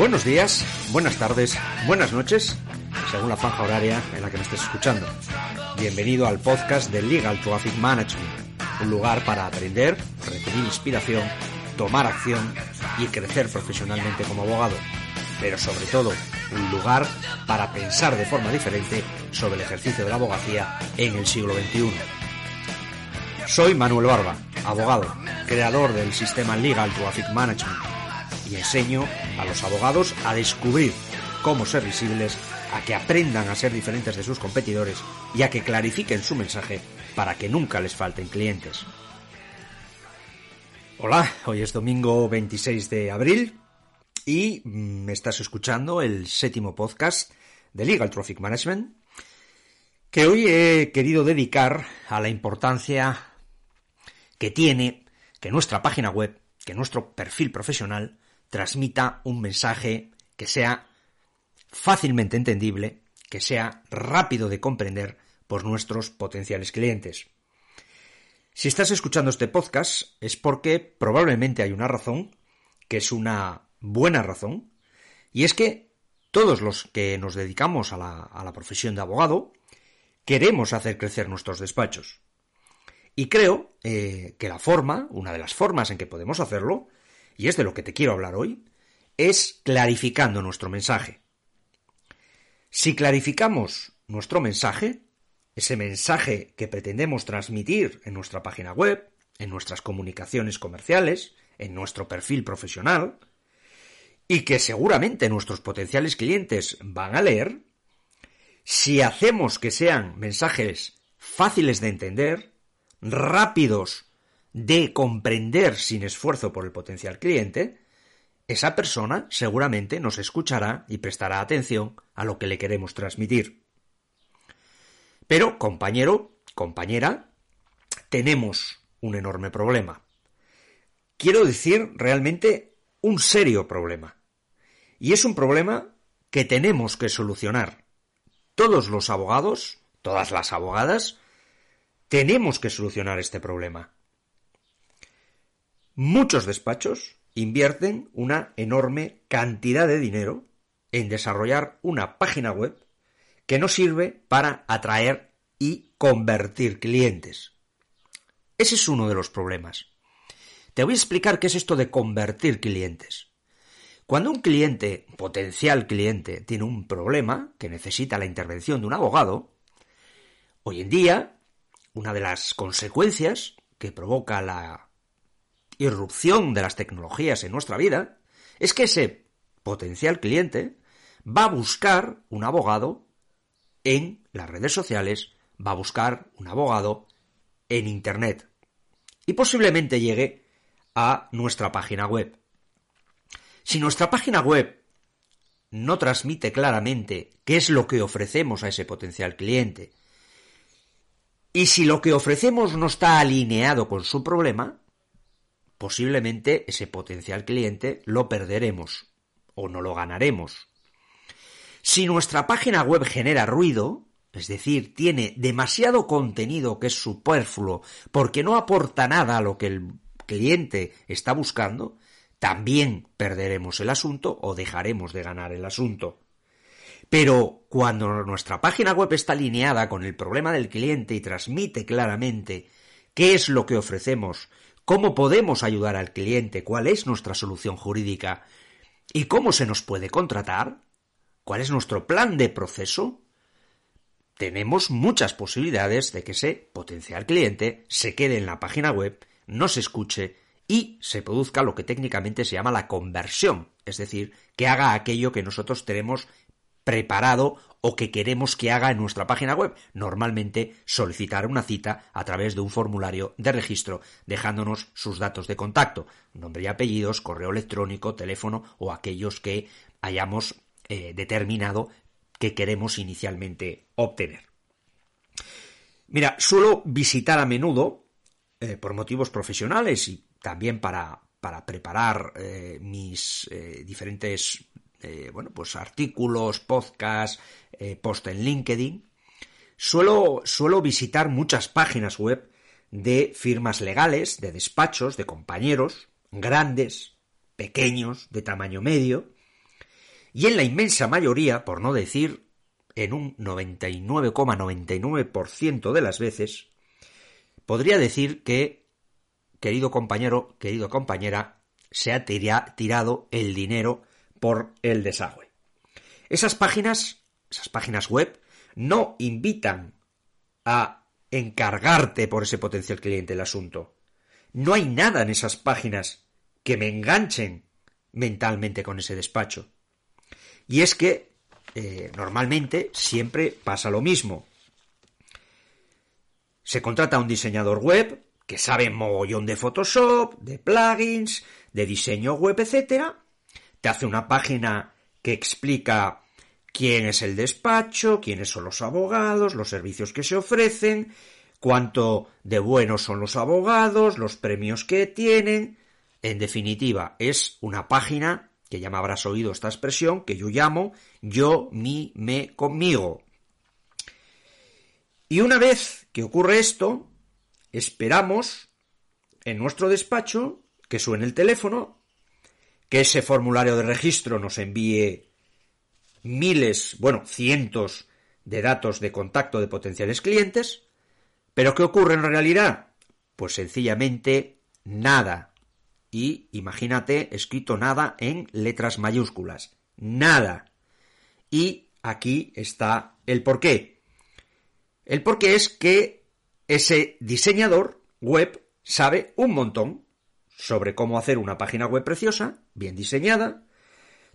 Buenos días, buenas tardes, buenas noches, según la franja horaria en la que me estés escuchando. Bienvenido al podcast de Legal Traffic Management, un lugar para aprender, recibir inspiración, tomar acción y crecer profesionalmente como abogado. Pero sobre todo, un lugar para pensar de forma diferente sobre el ejercicio de la abogacía en el siglo XXI. Soy Manuel Barba, abogado, creador del sistema Legal Traffic Management y enseño a los abogados a descubrir cómo ser visibles, a que aprendan a ser diferentes de sus competidores y a que clarifiquen su mensaje para que nunca les falten clientes. Hola, hoy es domingo 26 de abril y me estás escuchando el séptimo podcast de Legal Traffic Management que hoy he querido dedicar a la importancia que tiene que nuestra página web, que nuestro perfil profesional transmita un mensaje que sea fácilmente entendible, que sea rápido de comprender por nuestros potenciales clientes. Si estás escuchando este podcast es porque probablemente hay una razón, que es una buena razón, y es que todos los que nos dedicamos a la, a la profesión de abogado queremos hacer crecer nuestros despachos. Y creo eh, que la forma, una de las formas en que podemos hacerlo, y es de lo que te quiero hablar hoy, es clarificando nuestro mensaje. Si clarificamos nuestro mensaje, ese mensaje que pretendemos transmitir en nuestra página web, en nuestras comunicaciones comerciales, en nuestro perfil profesional, y que seguramente nuestros potenciales clientes van a leer, si hacemos que sean mensajes fáciles de entender, rápidos de comprender sin esfuerzo por el potencial cliente, esa persona seguramente nos escuchará y prestará atención a lo que le queremos transmitir. Pero, compañero, compañera, tenemos un enorme problema. Quiero decir realmente un serio problema. Y es un problema que tenemos que solucionar. Todos los abogados, todas las abogadas, tenemos que solucionar este problema. Muchos despachos invierten una enorme cantidad de dinero en desarrollar una página web que no sirve para atraer y convertir clientes. Ese es uno de los problemas. Te voy a explicar qué es esto de convertir clientes. Cuando un cliente, potencial cliente, tiene un problema que necesita la intervención de un abogado, hoy en día una de las consecuencias que provoca la irrupción de las tecnologías en nuestra vida es que ese potencial cliente va a buscar un abogado en las redes sociales, va a buscar un abogado en Internet y posiblemente llegue a nuestra página web. Si nuestra página web no transmite claramente qué es lo que ofrecemos a ese potencial cliente, y si lo que ofrecemos no está alineado con su problema, posiblemente ese potencial cliente lo perderemos o no lo ganaremos. Si nuestra página web genera ruido, es decir, tiene demasiado contenido que es superfluo porque no aporta nada a lo que el cliente está buscando, también perderemos el asunto o dejaremos de ganar el asunto. Pero cuando nuestra página web está alineada con el problema del cliente y transmite claramente qué es lo que ofrecemos, cómo podemos ayudar al cliente, cuál es nuestra solución jurídica y cómo se nos puede contratar, cuál es nuestro plan de proceso, tenemos muchas posibilidades de que ese potencial cliente se quede en la página web, no se escuche y se produzca lo que técnicamente se llama la conversión, es decir, que haga aquello que nosotros tenemos preparado o que queremos que haga en nuestra página web. Normalmente solicitar una cita a través de un formulario de registro, dejándonos sus datos de contacto, nombre y apellidos, correo electrónico, teléfono o aquellos que hayamos eh, determinado que queremos inicialmente obtener. Mira, suelo visitar a menudo, eh, por motivos profesionales y también para, para preparar eh, mis diferentes eh, bueno, pues artículos, podcasts, eh, post en LinkedIn. Suelo, suelo visitar muchas páginas web de firmas legales, de despachos, de compañeros, grandes, pequeños, de tamaño medio, Y en la inmensa mayoría, por no decir en un 99,99% de las veces, podría decir que, querido compañero, querido compañera, se ha tirado el dinero por el desagüe. Esas páginas, esas páginas web, no invitan a encargarte por ese potencial cliente el asunto. No hay nada en esas páginas que me enganchen mentalmente con ese despacho. Y es que eh, normalmente siempre pasa lo mismo. Se contrata a un diseñador web que sabe mogollón de Photoshop, de plugins, de diseño web, etc. Te hace una página que explica quién es el despacho, quiénes son los abogados, los servicios que se ofrecen, cuánto de buenos son los abogados, los premios que tienen. En definitiva, es una página que ya me habrás oído esta expresión que yo llamo yo, mi, me, conmigo. Y una vez que ocurre esto, esperamos en nuestro despacho que suene el teléfono, que ese formulario de registro nos envíe miles, bueno, cientos de datos de contacto de potenciales clientes, pero ¿qué ocurre en realidad? Pues sencillamente nada. Y imagínate escrito nada en letras mayúsculas. Nada. Y aquí está el porqué. El porqué es que ese diseñador web sabe un montón sobre cómo hacer una página web preciosa, bien diseñada,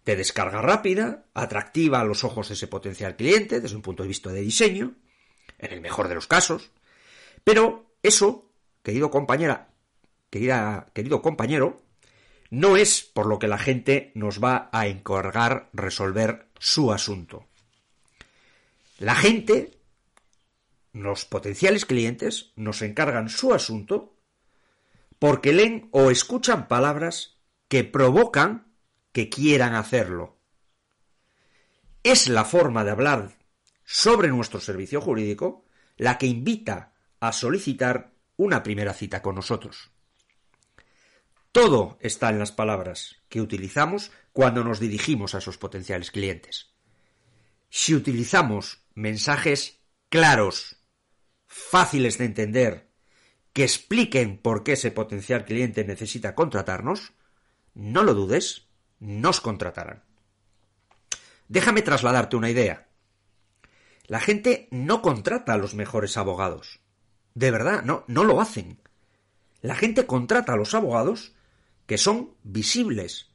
de descarga rápida, atractiva a los ojos de ese potencial cliente desde un punto de vista de diseño, en el mejor de los casos. Pero eso, querido compañera, querida, querido compañero, no es por lo que la gente nos va a encargar resolver su asunto. La gente, los potenciales clientes, nos encargan su asunto porque leen o escuchan palabras que provocan que quieran hacerlo. Es la forma de hablar sobre nuestro servicio jurídico la que invita a solicitar una primera cita con nosotros. Todo está en las palabras que utilizamos cuando nos dirigimos a esos potenciales clientes. Si utilizamos mensajes claros, fáciles de entender, que expliquen por qué ese potencial cliente necesita contratarnos, no lo dudes, nos contratarán. Déjame trasladarte una idea. La gente no contrata a los mejores abogados. De verdad, no, no lo hacen. La gente contrata a los abogados que son visibles,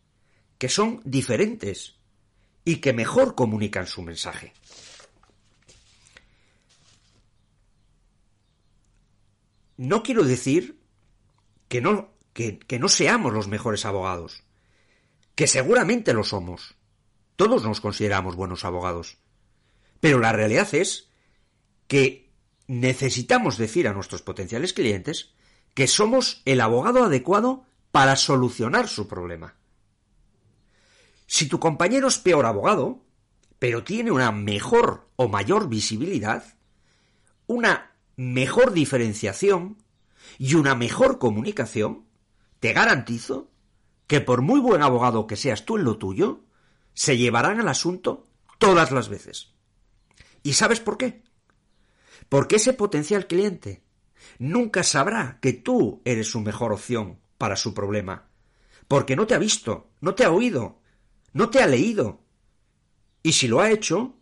que son diferentes y que mejor comunican su mensaje. No quiero decir que no, que, no seamos los mejores abogados que seguramente lo somos. Todos nos consideramos buenos abogados. Pero la realidad es que necesitamos decir a nuestros potenciales clientes que somos el abogado adecuado para solucionar su problema. Si tu compañero es peor abogado, pero tiene una mejor o mayor visibilidad, una mejor diferenciación y una mejor comunicación, te garantizo que por muy buen abogado que seas tú en lo tuyo, se llevarán al asunto todas las veces. ¿Y sabes por qué? Porque ese potencial cliente nunca sabrá que tú eres su mejor opción para su problema, porque no te ha visto, no te ha oído, no te ha leído. Y si lo ha hecho,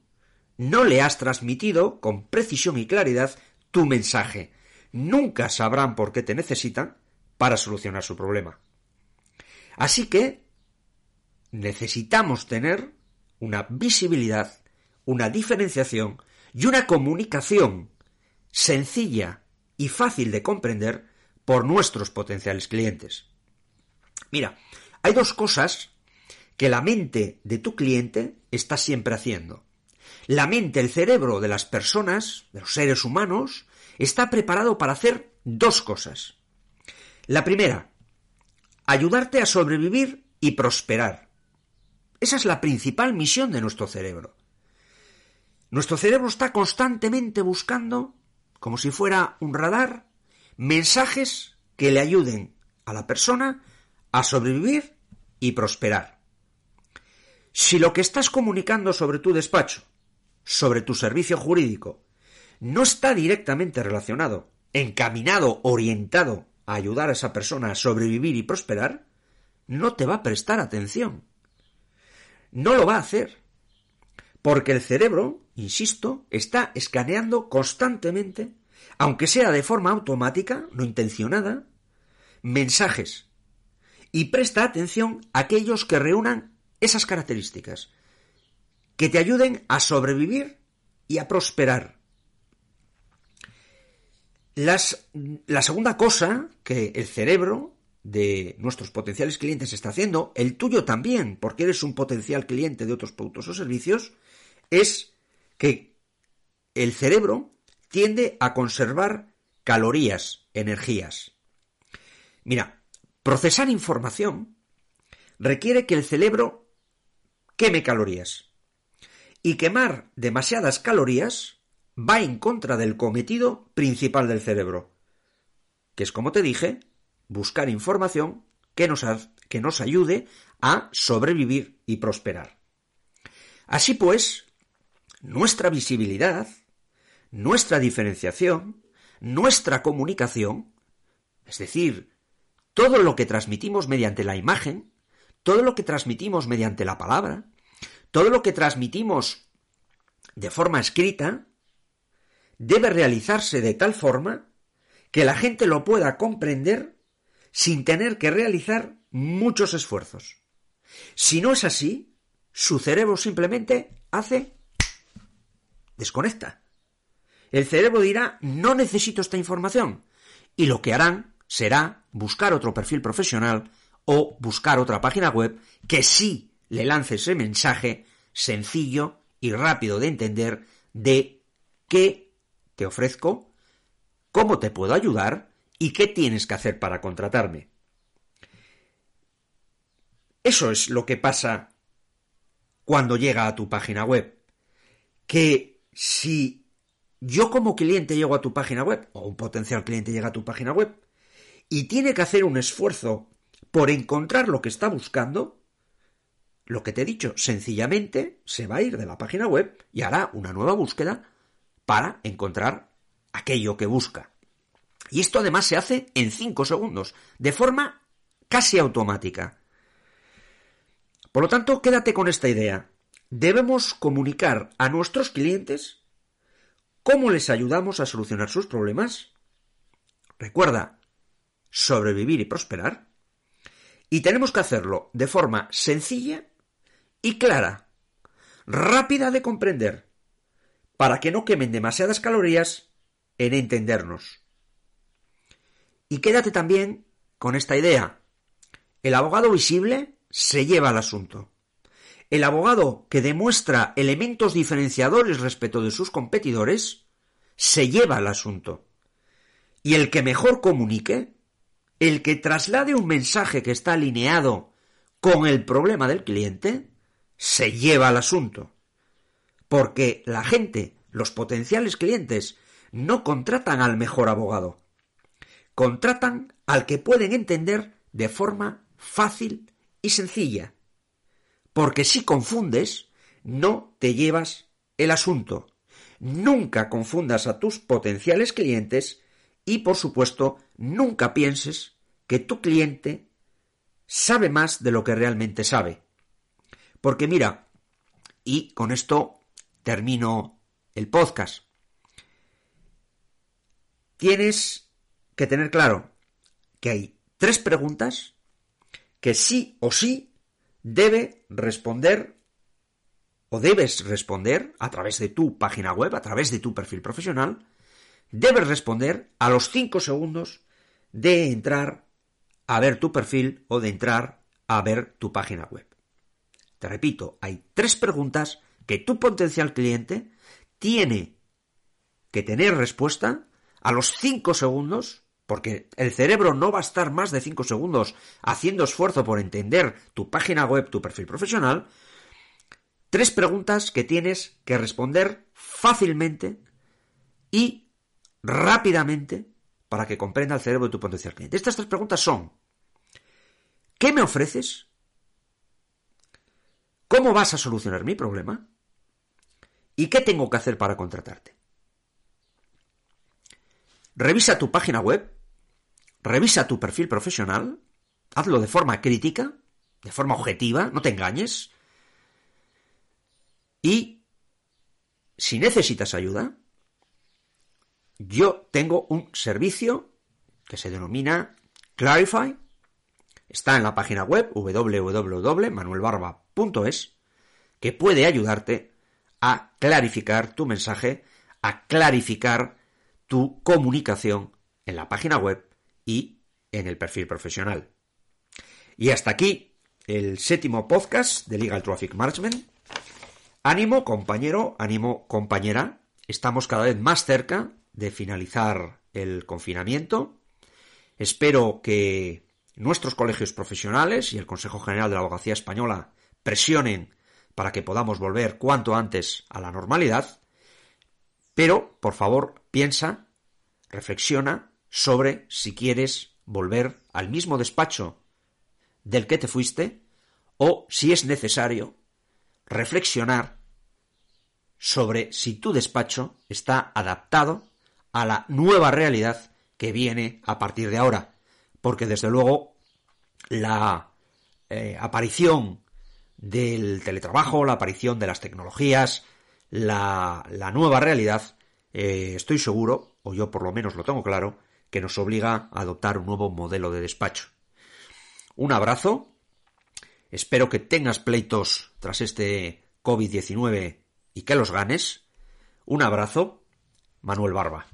no le has transmitido con precisión y claridad tu mensaje. Nunca sabrán por qué te necesitan para solucionar su problema. Así que necesitamos tener una visibilidad, una diferenciación y una comunicación sencilla y fácil de comprender por nuestros potenciales clientes. Mira, hay dos cosas que la mente de tu cliente está siempre haciendo. La mente, el cerebro de las personas, de los seres humanos, está preparado para hacer dos cosas. La primera, ayudarte a sobrevivir y prosperar. Esa es la principal misión de nuestro cerebro. Nuestro cerebro está constantemente buscando, como si fuera un radar, mensajes que le ayuden a la persona a sobrevivir y prosperar. Si lo que estás comunicando sobre tu despacho, sobre tu servicio jurídico, no está directamente relacionado, encaminado, orientado a ayudar a esa persona a sobrevivir y prosperar, no te va a prestar atención. No lo va a hacer. Porque el cerebro, insisto, está escaneando constantemente, aunque sea de forma automática, no intencionada, mensajes. Y presta atención a aquellos que reúnan esas características, que te ayuden a sobrevivir y a prosperar. la segunda cosa que el cerebro de nuestros potenciales clientes está haciendo, el tuyo también, porque eres un potencial cliente de otros productos o servicios, es que el cerebro tiende a conservar calorías, energías. Mira, procesar información requiere que el cerebro queme calorías. Y quemar demasiadas calorías va en contra del cometido principal del cerebro, que es, como te dije, buscar información que nos, que nos ayude a sobrevivir y prosperar. Así pues, nuestra visibilidad, nuestra diferenciación, nuestra comunicación, es decir, todo lo que transmitimos mediante la imagen, todo lo que transmitimos mediante la palabra, todo lo que transmitimos de forma escrita, debe realizarse de tal forma que la gente lo pueda comprender sin tener que realizar muchos esfuerzos. Si no es así, su cerebro simplemente hace desconecta. El cerebro dirá, no necesito esta información. Y lo que harán será buscar otro perfil profesional o buscar otra página web que sí le lance ese mensaje sencillo y rápido de entender de qué te ofrezco, cómo te puedo ayudar y qué tienes que hacer para contratarme. Eso es lo que pasa cuando llega a tu página web. Que si yo como cliente llego a tu página web, o un potencial cliente llega a tu página web, y tiene que hacer un esfuerzo por encontrar lo que está buscando, lo que te he dicho, sencillamente se va a ir de la página web y hará una nueva búsqueda para encontrar aquello que busca. Y esto además se hace en 5 segundos, de forma casi automática. Por lo tanto, quédate con esta idea debemos comunicar a nuestros clientes cómo les ayudamos a solucionar sus problemas. Recuerda, sobrevivir y prosperar. Y tenemos que hacerlo de forma sencilla y clara, rápida de comprender, para que no quemen demasiadas calorías en entendernos. Y quédate también con esta idea. El abogado visible se lleva al asunto. El abogado que demuestra elementos diferenciadores respecto de sus competidores se lleva el asunto. Y el que mejor comunique, el que traslade un mensaje que está alineado con el problema del cliente, se lleva el asunto. Porque la gente, los potenciales clientes, no contratan al mejor abogado. Contratan al que pueden entender de forma fácil y sencilla porque si confundes, no te llevas el asunto. Nunca confundas a tus potenciales clientes y, por supuesto, nunca pienses que tu cliente sabe más de lo que realmente sabe. Porque mira, y con esto termino el podcast. Tienes que tener claro que hay tres preguntas que sí o sí debe responder o debes responder a través de tu página web, a través de tu perfil profesional, debes responder a los 5 segundos de entrar a ver tu perfil o de entrar a ver tu página web. Te repito, hay tres preguntas que tu potencial cliente tiene que tener respuesta a los 5 segundos porque el cerebro no va a estar más de 5 segundos haciendo esfuerzo por entender tu página web, tu perfil profesional, tres preguntas que tienes que responder fácilmente y rápidamente para que comprenda el cerebro de tu potencial cliente. Estas tres preguntas son, ¿qué me ofreces? ¿Cómo vas a solucionar mi problema? ¿Y qué tengo que hacer para contratarte? Revisa tu página web, revisa tu perfil profesional, hazlo de forma crítica, de forma objetiva, no te engañes. Y si necesitas ayuda, yo tengo un servicio que se denomina Clarify. Está en la página web www.manuelbarba.es que puede ayudarte a clarificar tu mensaje, a clarificar tu comunicación en la página web y en el perfil profesional. Y hasta aquí el séptimo podcast de Legal Traffic Management. Ánimo, compañero, ánimo, compañera. Estamos cada vez más cerca de finalizar el confinamiento. Espero que nuestros colegios profesionales y el Consejo General de la Abogacía Española presionen para que podamos volver cuanto antes a la normalidad. Pero, por favor, piensa, reflexiona sobre si quieres volver al mismo despacho del que te fuiste o si es necesario reflexionar sobre si tu despacho está adaptado a la nueva realidad que viene a partir de ahora. Porque desde luego la eh, aparición del teletrabajo, la aparición de las tecnologías, la, nueva realidad, eh, estoy seguro, o yo por lo menos lo tengo claro, que nos obliga a adoptar un nuevo modelo de despacho. Un abrazo, espero que tengas pleitos tras este COVID-19 y que los ganes. Un abrazo, Manuel Barba.